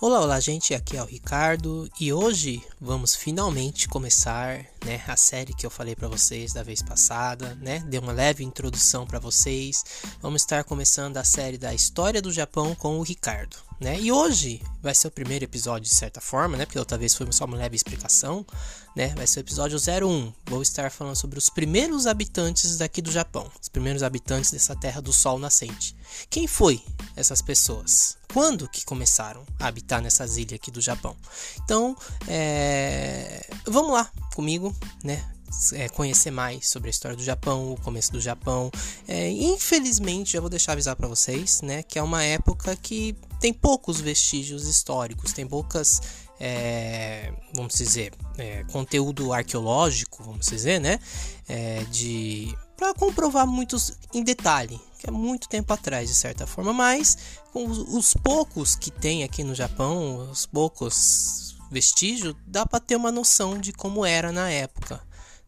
Olá, olá, gente. Aqui é o Ricardo e hoje vamos finalmente começar, né, a série que eu falei para vocês da vez passada, né? Dei uma leve introdução para vocês. Vamos estar começando a série da história do Japão com o Ricardo, né? E hoje vai ser o primeiro episódio de certa forma, né? Porque outra vez foi só uma leve explicação, né? Vai ser o episódio 01. Vou estar falando sobre os primeiros habitantes daqui do Japão, os primeiros habitantes dessa terra do sol nascente. Quem foi essas pessoas? Quando que começaram a habitar nessas ilhas aqui do Japão? Então, é... vamos lá comigo, né? É, conhecer mais sobre a história do Japão, o começo do Japão. É, infelizmente, já vou deixar avisar para vocês, né, que é uma época que tem poucos vestígios históricos, tem poucas, é, vamos dizer, é, conteúdo arqueológico, vamos dizer, né, é, de para comprovar muitos em detalhe, que é muito tempo atrás de certa forma, mas com os, os poucos que tem aqui no Japão, os poucos vestígios, dá para ter uma noção de como era na época.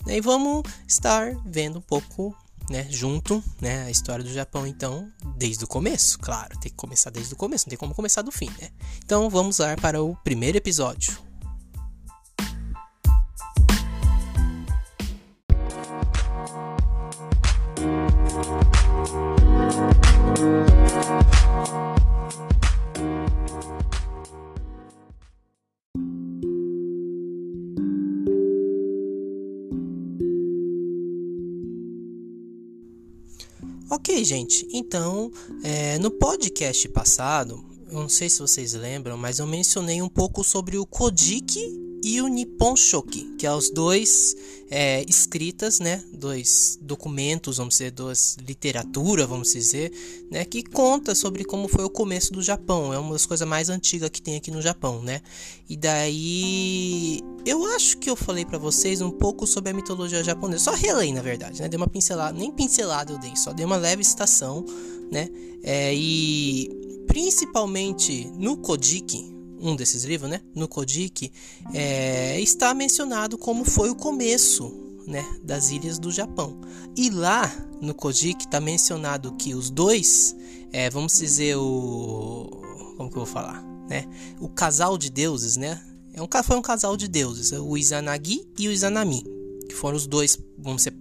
E vamos estar vendo um pouco né, junto, né, a história do Japão, então, desde o começo, claro, tem que começar desde o começo, não tem como começar do fim, né? Então, vamos lá para o primeiro episódio. Gente. Então, é, no podcast passado, eu não sei se vocês lembram, mas eu mencionei um pouco sobre o Kojiki e o Nippon Shoki, que é os dois é, escritas, né, dois documentos, vamos dizer, duas literatura, vamos dizer, né, que conta sobre como foi o começo do Japão. É uma das coisas mais antigas que tem aqui no Japão, né? E daí eu acho que eu falei para vocês um pouco sobre a mitologia japonesa. Só relei, na verdade, né? Dei uma pincelada, nem pincelada eu dei, só dei uma leve citação, né? É, e principalmente no Kojiki, um desses livros, né, no Kojiki, é, está mencionado como foi o começo né, das ilhas do Japão. E lá no Kojiki está mencionado que os dois, é, vamos dizer o, como que eu vou falar, né, o casal de deuses, né, é um foi um casal de deuses, o Izanagi e o Izanami, que foram os dois, vamos dizer,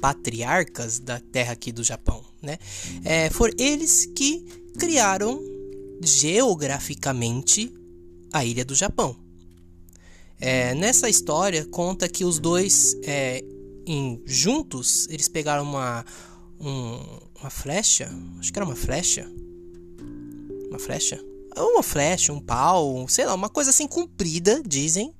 patriarcas da terra aqui do Japão, né? É, foram eles que criaram geograficamente a ilha do Japão. É, nessa história conta que os dois é, em, juntos eles pegaram uma um, uma flecha, acho que era uma flecha, uma flecha, uma flecha, um pau, sei lá, uma coisa assim comprida, dizem.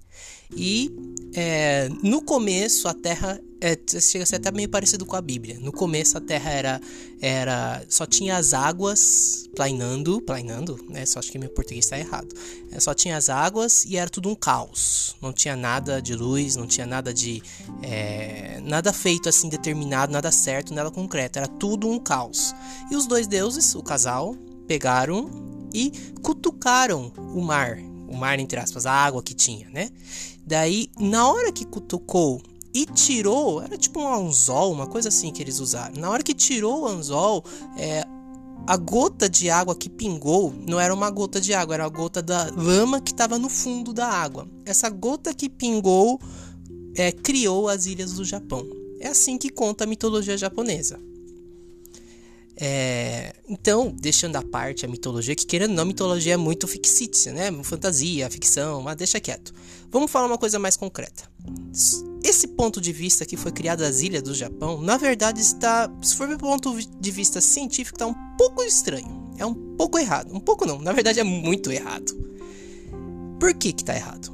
E é, no começo a Terra é, chega a ser até meio parecido com a Bíblia. No começo a Terra era, era só tinha as águas plainando, plainando, né? Só acho que meu português está errado. É, só tinha as águas e era tudo um caos. Não tinha nada de luz, não tinha nada de é, nada feito assim determinado, nada certo, nada concreto. Era tudo um caos. E os dois deuses, o casal, pegaram e cutucaram o mar, o mar entre aspas, a água que tinha, né? Daí, na hora que cutucou e tirou, era tipo um anzol, uma coisa assim que eles usaram. Na hora que tirou o anzol, é, a gota de água que pingou não era uma gota de água, era a gota da lama que estava no fundo da água. Essa gota que pingou é, criou as ilhas do Japão. É assim que conta a mitologia japonesa. É, então, deixando à parte a mitologia, que querendo ou não, mitologia é muito fictícia, né? Fantasia, ficção, mas deixa quieto. Vamos falar uma coisa mais concreta. Esse ponto de vista que foi criado as ilhas do Japão, na verdade está, se for do ponto de vista científico, está um pouco estranho. É um pouco errado. Um pouco não, na verdade é muito errado. Por que que tá errado?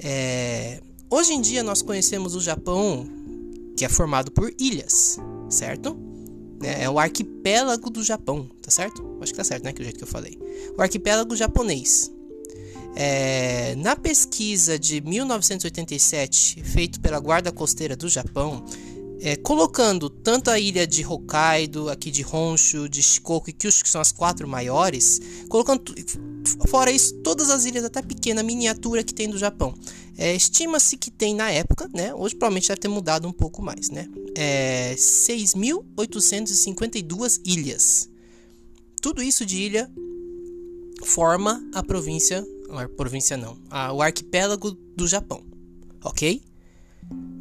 É, hoje em dia nós conhecemos o Japão, que é formado por ilhas, certo? Né? É o arquipélago do Japão, tá certo? Acho que tá certo, né? Que é o jeito que eu falei. O arquipélago japonês. É, na pesquisa de 1987, feito pela Guarda Costeira do Japão, é, colocando tanto a ilha de Hokkaido, aqui de Honshu, de Shikoku e Kyushu, que são as quatro maiores, colocando fora isso todas as ilhas até pequena miniatura que tem do Japão. É, Estima-se que tem na época, né? Hoje provavelmente deve ter mudado um pouco mais, né? É, 6.852 ilhas. Tudo isso de ilha forma a província, a província não, a, o arquipélago do Japão, ok?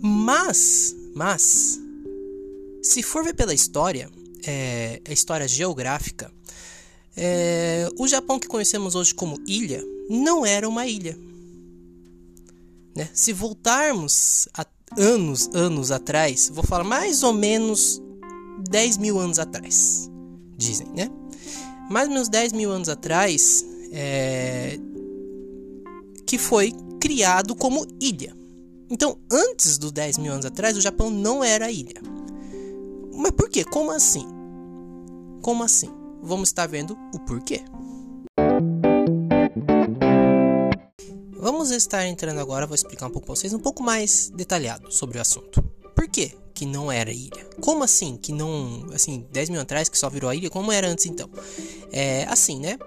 Mas, mas, se for ver pela história, é, a história geográfica, é, o Japão que conhecemos hoje como ilha não era uma ilha. Né? Se voltarmos a anos, anos atrás, vou falar mais ou menos 10 mil anos atrás, dizem, né? Mais ou menos 10 mil anos atrás, é, que foi criado como ilha. Então, antes dos 10 mil anos atrás, o Japão não era ilha. Mas por quê? Como assim? Como assim? Vamos estar vendo o porquê. Vamos estar entrando agora, vou explicar um pouco para vocês, um pouco mais detalhado sobre o assunto. Por quê que não era ilha? Como assim que não, assim, 10 mil atrás que só virou a ilha? Como era antes então? É assim, né?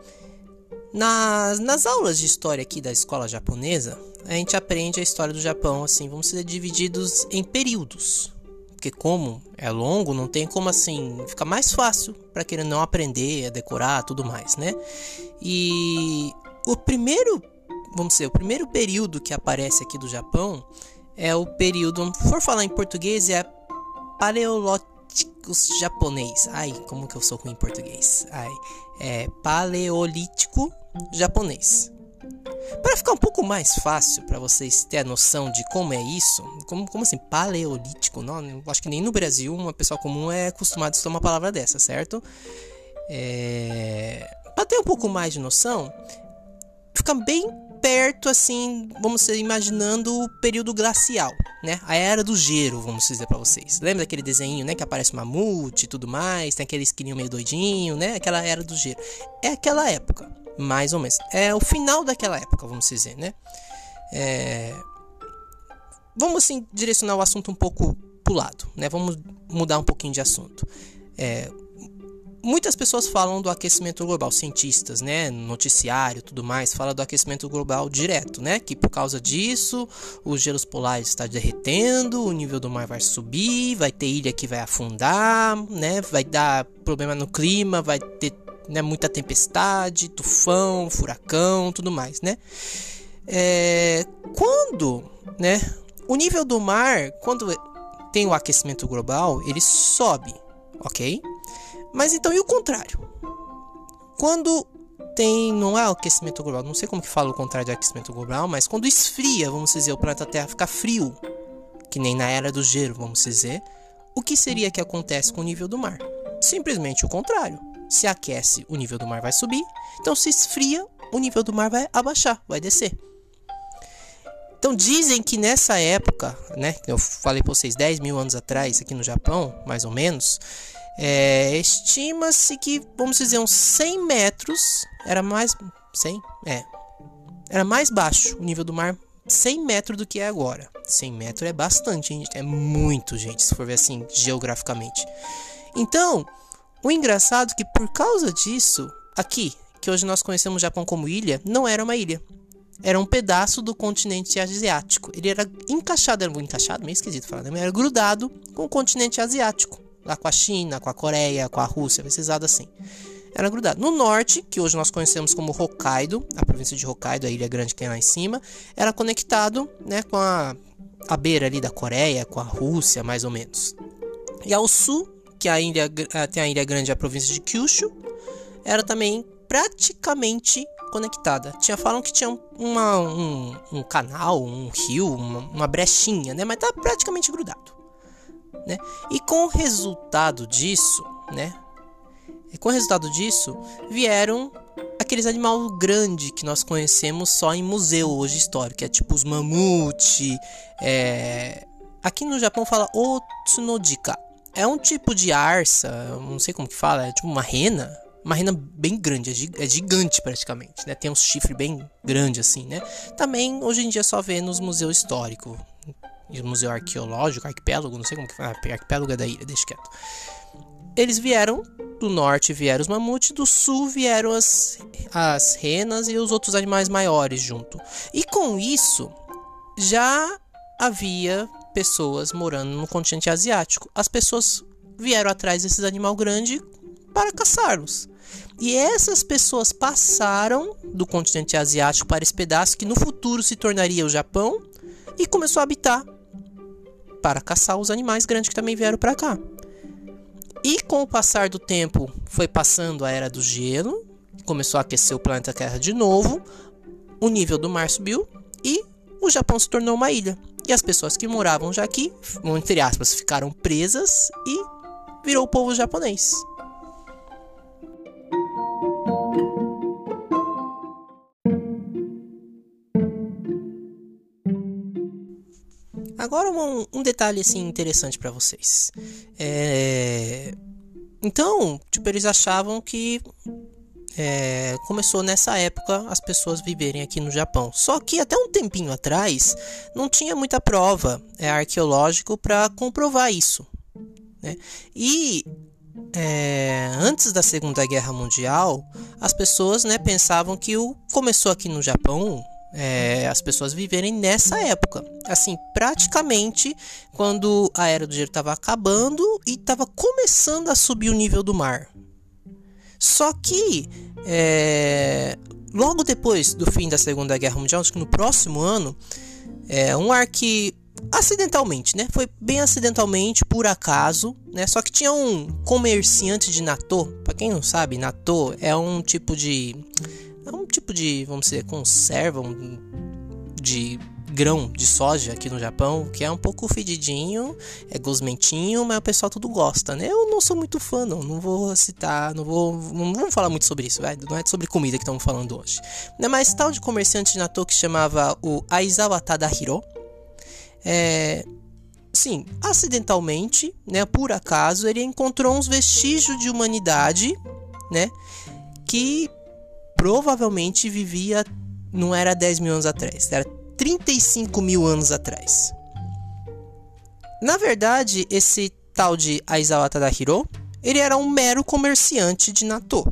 Nas, nas aulas de história aqui da escola japonesa, a gente aprende a história do Japão, assim, vamos ser divididos em períodos. Porque como é longo, não tem como assim, fica mais fácil para quem não aprender, a decorar, tudo mais, né? E o primeiro, vamos dizer, o primeiro período que aparece aqui do Japão é o período, for falar em português, é paleolíticos japonês. Ai, como que eu sou ruim em português? Ai, é paleolítico japonês. Para ficar um pouco mais fácil para vocês terem a noção de como é isso, como, como assim, paleolítico, não? Acho que nem no Brasil uma pessoa comum é acostumada a estudar uma palavra dessa, certo? É... Para ter um pouco mais de noção, fica bem perto, assim, vamos dizer, imaginando o período glacial, né? A era do gelo, vamos dizer para vocês. Lembra daquele desenho, né? Que aparece mamute e tudo mais, tem aquele esquininho meio doidinho, né? Aquela era do gelo. É aquela época, mais ou menos. É o final daquela época, vamos dizer, né? É... Vamos, assim, direcionar o assunto um pouco pro lado, né? Vamos mudar um pouquinho de assunto. É, muitas pessoas falam do aquecimento global, cientistas, né, noticiário, tudo mais, fala do aquecimento global direto, né, que por causa disso os gelos polares está derretendo, o nível do mar vai subir, vai ter ilha que vai afundar, né, vai dar problema no clima, vai ter né, muita tempestade, tufão, furacão, tudo mais, né? É, quando, né, o nível do mar, quando tem o aquecimento global, ele sobe, ok? Mas então e o contrário? Quando tem, não é aquecimento global, não sei como que fala o contrário de aquecimento global, mas quando esfria, vamos dizer, o planeta Terra fica frio, que nem na era do gelo, vamos dizer, o que seria que acontece com o nível do mar? Simplesmente o contrário. Se aquece, o nível do mar vai subir, então se esfria, o nível do mar vai abaixar, vai descer. Então dizem que nessa época, né, eu falei para vocês 10 mil anos atrás aqui no Japão, mais ou menos, é, Estima-se que, vamos dizer, uns 100 metros era mais. 100? É. Era mais baixo o nível do mar 100 metros do que é agora. 100 metros é bastante, hein? É muito, gente, se for ver assim, geograficamente. Então, o engraçado é que por causa disso, aqui, que hoje nós conhecemos o Japão como ilha, não era uma ilha. Era um pedaço do continente asiático. Ele era encaixado, era encaixado, meio esquisito falar, né? Era grudado com o continente asiático lá com a China, com a Coreia, com a Rússia, precisado assim. Era grudado. No norte, que hoje nós conhecemos como Hokkaido, a província de Hokkaido, a ilha grande que tem lá em cima, era conectado né, com a, a beira ali da Coreia, com a Rússia, mais ou menos. E ao sul, que a ilha, tem a ilha grande, a província de Kyushu, era também praticamente conectada. Tinha falam que tinha uma, um, um canal, um rio, uma, uma brechinha, né? Mas tá praticamente grudado né? E com o resultado disso, né? E com o resultado disso, vieram aqueles animais grandes que nós conhecemos só em museu hoje histórico, que é tipo os mamute, é... aqui no Japão fala Otsunodika. É um tipo de arça, não sei como que fala, é tipo uma rena, uma rena bem grande, é, é gigante praticamente, né? Tem um chifre bem grande assim, né? Também hoje em dia só vê nos museus históricos, museu arqueológico, arquipélago, não sei como que fala, arquipélago é da ilha, deixa quieto. Eles vieram do norte vieram os mamutes, do sul vieram as, as renas e os outros animais maiores junto. E com isso já havia pessoas morando no continente asiático. As pessoas vieram atrás desses animais grandes para caçá-los. E essas pessoas passaram do continente asiático para esse pedaço que no futuro se tornaria o Japão e começou a habitar para caçar os animais grandes que também vieram para cá. E com o passar do tempo, foi passando a era do gelo, começou a aquecer o planeta Terra de novo, o nível do mar subiu e o Japão se tornou uma ilha. E as pessoas que moravam já aqui, entre aspas, ficaram presas e virou o povo japonês. Agora um, um detalhe assim interessante para vocês. É... Então, tipo, eles achavam que é, começou nessa época as pessoas viverem aqui no Japão. Só que até um tempinho atrás não tinha muita prova é, para comprovar isso. Né? E é, antes da Segunda Guerra Mundial, as pessoas né, pensavam que o começou aqui no Japão é, as pessoas viverem nessa época. Assim, praticamente quando a era do gelo estava acabando e estava começando a subir o nível do mar. Só que é, logo depois do fim da Segunda Guerra Mundial, acho que no próximo ano, é, um arque acidentalmente, né? Foi bem acidentalmente, por acaso, né? Só que tinha um comerciante de natô. Para quem não sabe, natô é um tipo de é um tipo de, vamos dizer, conserva um, de grão de soja aqui no Japão, que é um pouco fedidinho, é gosmentinho, mas o pessoal tudo gosta, né? Eu não sou muito fã, não, não vou citar, não vou, não vamos falar muito sobre isso, vai? não é sobre comida que estamos falando hoje. Né? Mas tal de comerciante de natô que chamava o Aizawa Tadahiro, é, sim, acidentalmente, né, por acaso, ele encontrou uns vestígios de humanidade, né, que provavelmente vivia, não era 10 mil anos atrás, era 35 mil anos atrás. Na verdade, esse tal de Aizawa Tadahiro, ele era um mero comerciante de natô.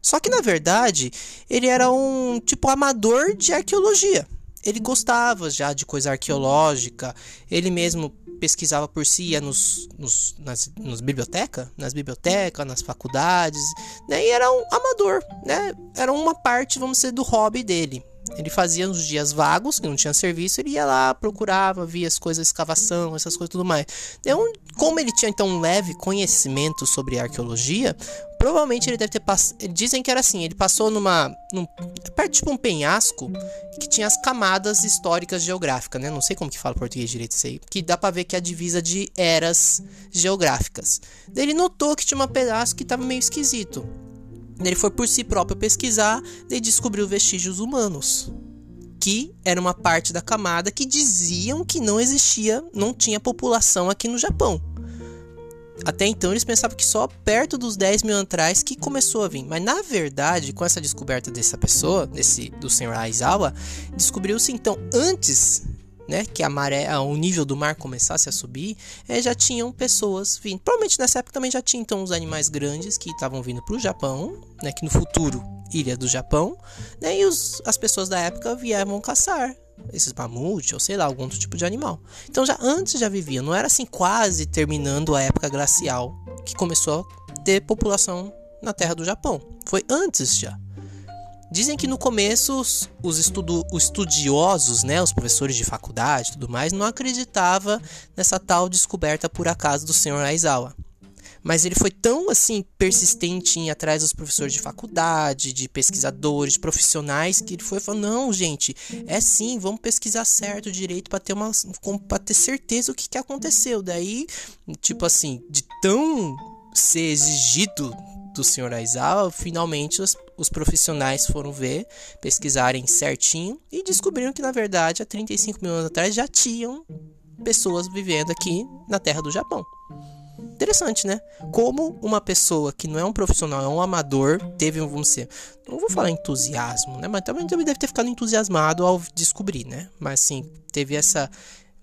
Só que na verdade, ele era um tipo amador de arqueologia. Ele gostava já de coisa arqueológica, ele mesmo pesquisava por si, ia nos, nos, nas, nos biblioteca, nas bibliotecas, nas faculdades, né? E era um amador, né? Era uma parte, vamos dizer, do hobby dele. Ele fazia nos dias vagos, que não tinha serviço, ele ia lá, procurava, via as coisas, escavação, essas coisas tudo mais. Então, como ele tinha então um leve conhecimento sobre arqueologia, provavelmente ele deve ter passado. Dizem que era assim: ele passou numa. Num, perto tipo um penhasco que tinha as camadas históricas geográficas, né? Não sei como que fala português direito isso aí. Que dá pra ver que é a divisa de eras geográficas. Daí ele notou que tinha um pedaço que tava meio esquisito. Ele foi por si próprio pesquisar e descobriu vestígios humanos, que era uma parte da camada que diziam que não existia, não tinha população aqui no Japão. Até então eles pensavam que só perto dos 10 mil atrás que começou a vir. Mas na verdade, com essa descoberta dessa pessoa, desse do senhor Aizawa, descobriu-se então antes né, que a maré, o nível do mar começasse a subir, é, já tinham pessoas vindo. Provavelmente nessa época também já tinha então os animais grandes que estavam vindo para o Japão, né, que no futuro iria do Japão, né, e os, as pessoas da época vieram caçar esses mamutes ou sei lá algum outro tipo de animal. Então já antes já viviam, não era assim quase terminando a época glacial que começou a ter população na terra do Japão. Foi antes já. Dizem que no começo os, os, estudo, os estudiosos, né, os professores de faculdade e tudo mais, não acreditavam nessa tal descoberta por acaso do Sr. Aizawa. Mas ele foi tão assim persistente em ir atrás dos professores de faculdade, de pesquisadores, de profissionais, que ele foi falando: não, gente, é sim, vamos pesquisar certo direito para ter uma para ter certeza o que, que aconteceu. Daí, tipo assim, de tão ser exigido do Sr. Aizawa, finalmente os, os profissionais foram ver, pesquisarem certinho e descobriram que, na verdade, há 35 mil anos atrás já tinham pessoas vivendo aqui na terra do Japão. Interessante, né? Como uma pessoa que não é um profissional, é um amador, teve, vamos dizer, não vou falar entusiasmo, né? Mas também deve ter ficado entusiasmado ao descobrir, né? Mas assim, teve essa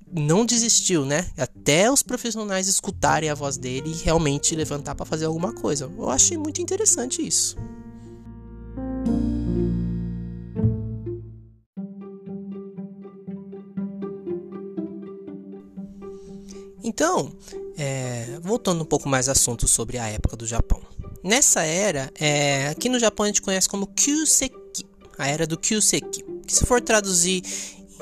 não desistiu, né? Até os profissionais escutarem a voz dele e realmente levantar para fazer alguma coisa. Eu achei muito interessante isso. Então, é, voltando um pouco mais assunto sobre a época do Japão. nessa era, é, aqui no Japão a gente conhece como Kyuseki, a era do Kyuseki. Que se for traduzir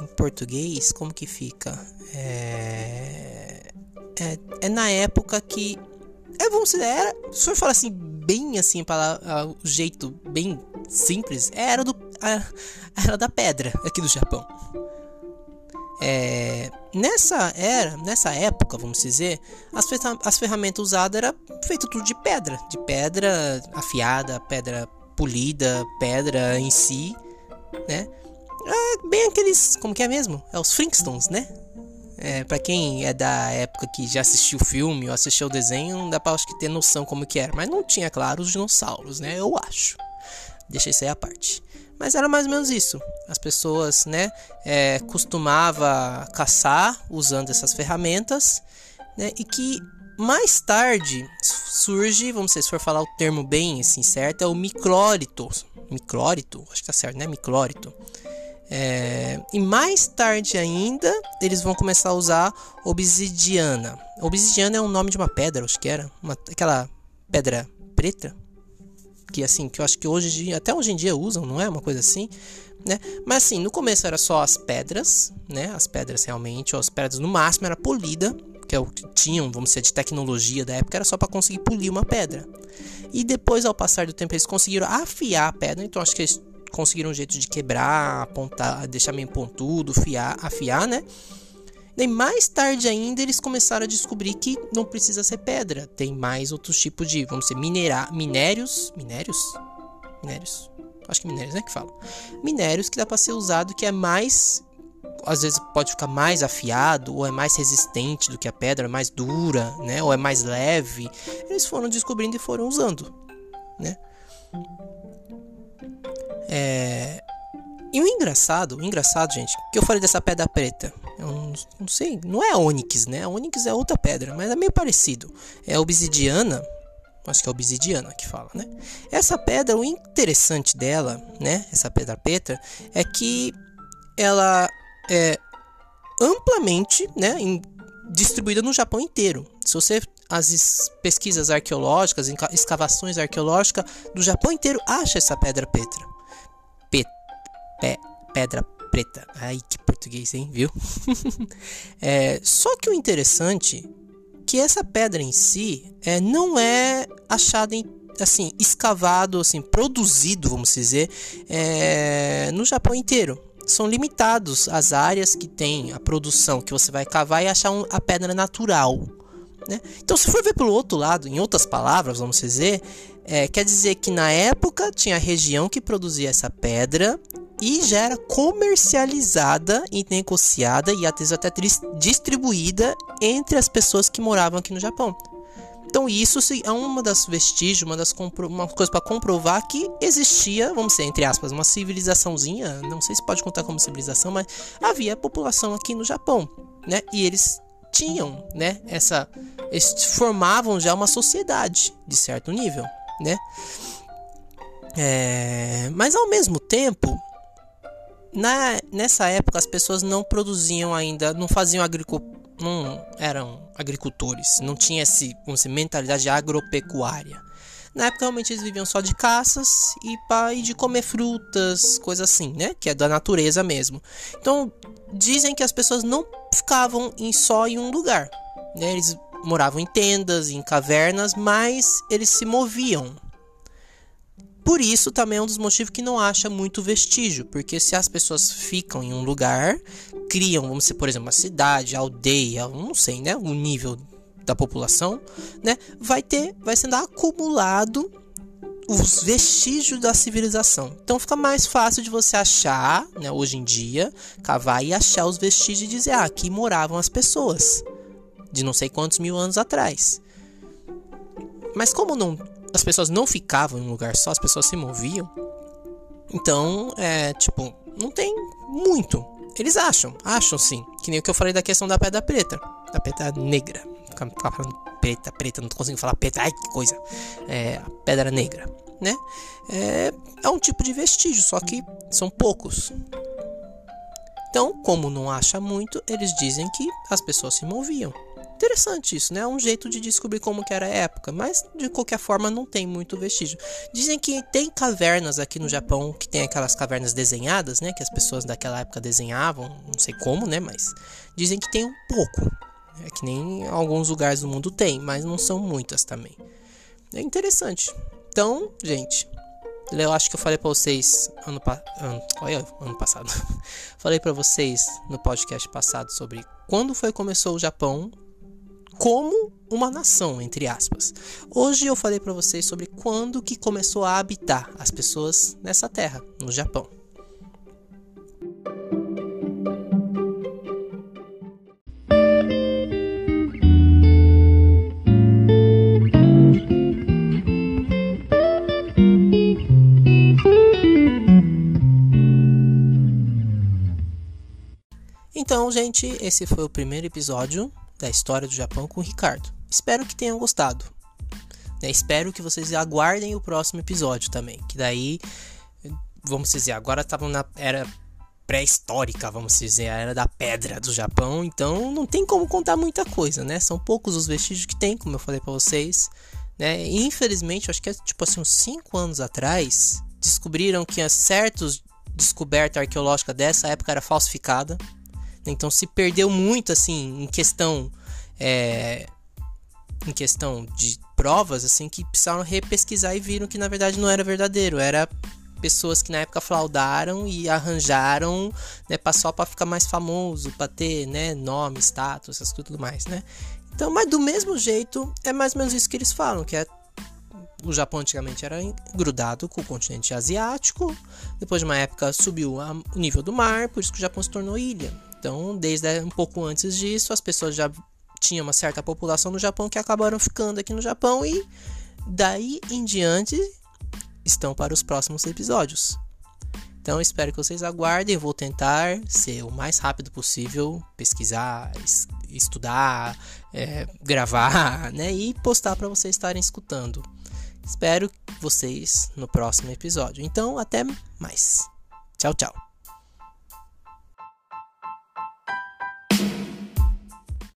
em português, como que fica? É, é, é na época que é, vamos dizer, era, se for falar assim, bem assim, para o jeito bem simples, é era do era da pedra aqui do Japão. É, nessa era, nessa época, vamos dizer, as, as ferramentas usadas era feito tudo de pedra, de pedra afiada, pedra polida, pedra em si, né? É bem aqueles, como que é mesmo? É os Flintstones, né? É, para quem é da época que já assistiu o filme ou assistiu o desenho, dá pra acho que ter noção como que era. Mas não tinha, claro, os dinossauros, né? Eu acho. Deixa isso aí à parte. Mas era mais ou menos isso. As pessoas, né, é, costumava caçar usando essas ferramentas, né, e que mais tarde surge, vamos ver se for falar o termo bem assim certo, é o miclórito. Miclórito, acho que tá certo, né? Miclórito. É, e mais tarde ainda, eles vão começar a usar obsidiana. Obsidiana é o nome de uma pedra, acho que era. Uma, aquela pedra preta. Que assim, que eu acho que hoje, até hoje em dia usam, não é? Uma coisa assim. Né? Mas assim, no começo era só as pedras, né? As pedras realmente, ou as pedras no máximo era polida, que é o que tinham, vamos dizer, de tecnologia da época, era só para conseguir polir uma pedra. E depois, ao passar do tempo, eles conseguiram afiar a pedra, então acho que eles conseguiram um jeito de quebrar, apontar, deixar meio pontudo, fiar, afiar, né? Daí mais tarde ainda eles começaram a descobrir que não precisa ser pedra, tem mais outros tipos de, vamos dizer, minerar, minérios, minérios, minérios, acho que minérios, né, que fala, minérios que dá para ser usado que é mais às vezes pode ficar mais afiado ou é mais resistente do que a pedra, é mais dura, né, ou é mais leve. Eles foram descobrindo e foram usando, né? É... E o engraçado, o engraçado, gente, que eu falei dessa pedra preta. Eu não, não sei, não é ônix, né? A ônix é outra pedra, mas é meio parecido. É obsidiana, acho que é obsidiana que fala, né? Essa pedra, o interessante dela, né? Essa pedra preta, é que ela é amplamente, né? Em, distribuída no Japão inteiro. Se você as pesquisas arqueológicas, escavações arqueológicas do Japão inteiro acha essa pedra preta pe, pedra preta. Ai, que português, hein? Viu? é, só que o interessante que essa pedra em si é, não é achada em assim escavado assim produzido vamos dizer é, no Japão inteiro são limitados as áreas que tem a produção que você vai cavar e achar um, a pedra natural né? Então, se for ver pelo outro lado, em outras palavras, vamos dizer, é, quer dizer que na época tinha região que produzia essa pedra e já era comercializada e negociada e até distribuída entre as pessoas que moravam aqui no Japão. Então isso é uma das vestígios, uma das uma coisa para comprovar que existia, vamos dizer, entre aspas, uma civilizaçãozinha, não sei se pode contar como civilização, mas havia população aqui no Japão, né? E eles tinham, né, essa eles formavam já uma sociedade de certo nível, né? É, mas ao mesmo tempo, na, nessa época as pessoas não produziam ainda, não faziam agricultura, não eram agricultores, não tinha esse, dizer, mentalidade agropecuária. Na época realmente eles viviam só de caças e, de comer frutas, coisas assim, né? Que é da natureza mesmo. Então dizem que as pessoas não ficavam em, só em um lugar. Né? Eles moravam em tendas, em cavernas, mas eles se moviam por isso também é um dos motivos que não acha muito vestígio, porque se as pessoas ficam em um lugar, criam, vamos dizer, por exemplo, uma cidade, aldeia, não sei, né, o nível da população, né, vai ter, vai sendo acumulado os vestígios da civilização. Então fica mais fácil de você achar, né, hoje em dia, cavar e achar os vestígios e dizer, ah, aqui moravam as pessoas de não sei quantos mil anos atrás. Mas como não as pessoas não ficavam em um lugar só, as pessoas se moviam. Então, é tipo, não tem muito. Eles acham, acham sim. Que nem o que eu falei da questão da pedra preta, da pedra negra. Ficar falando preta, preta, não consigo falar preta, ai que coisa. É, a pedra negra, né? É, é um tipo de vestígio, só que são poucos. Então, como não acha muito, eles dizem que as pessoas se moviam. Interessante isso, né? É um jeito de descobrir como que era a época, mas de qualquer forma não tem muito vestígio. Dizem que tem cavernas aqui no Japão, que tem aquelas cavernas desenhadas, né? Que as pessoas daquela época desenhavam, não sei como, né? Mas dizem que tem um pouco. É que nem alguns lugares do mundo tem, mas não são muitas também. É interessante. Então, gente, eu acho que eu falei para vocês ano, ano, olha, ano passado. falei para vocês no podcast passado sobre quando foi que começou o Japão como uma nação, entre aspas. Hoje eu falei para vocês sobre quando que começou a habitar as pessoas nessa terra, no Japão. Então, gente, esse foi o primeiro episódio da história do Japão com o Ricardo. Espero que tenham gostado. É, espero que vocês aguardem o próximo episódio também. Que daí, vamos dizer, agora estavam na era pré-histórica, vamos dizer, a era da pedra do Japão. Então não tem como contar muita coisa, né? São poucos os vestígios que tem, como eu falei para vocês. Né? E, infelizmente, acho que é tipo assim, uns 5 anos atrás, descobriram que certos descoberta arqueológica dessa época era falsificada. Então se perdeu muito assim em questão é, em questão de provas assim que precisaram repesquisar e viram que na verdade não era verdadeiro, era pessoas que na época flaudaram e arranjaram, né, só para ficar mais famoso, para ter, né, nome, status, essas tudo mais, né? Então, mas do mesmo jeito, é mais ou menos isso que eles falam, que é o Japão antigamente era grudado com o continente asiático, depois de uma época subiu o nível do mar, por isso que o Japão se tornou ilha. Então, desde um pouco antes disso, as pessoas já tinham uma certa população no Japão que acabaram ficando aqui no Japão e daí em diante estão para os próximos episódios. Então, espero que vocês aguardem. vou tentar ser o mais rápido possível, pesquisar, estudar, é, gravar, né, e postar para vocês estarem escutando. Espero vocês no próximo episódio. Então, até mais. Tchau, tchau.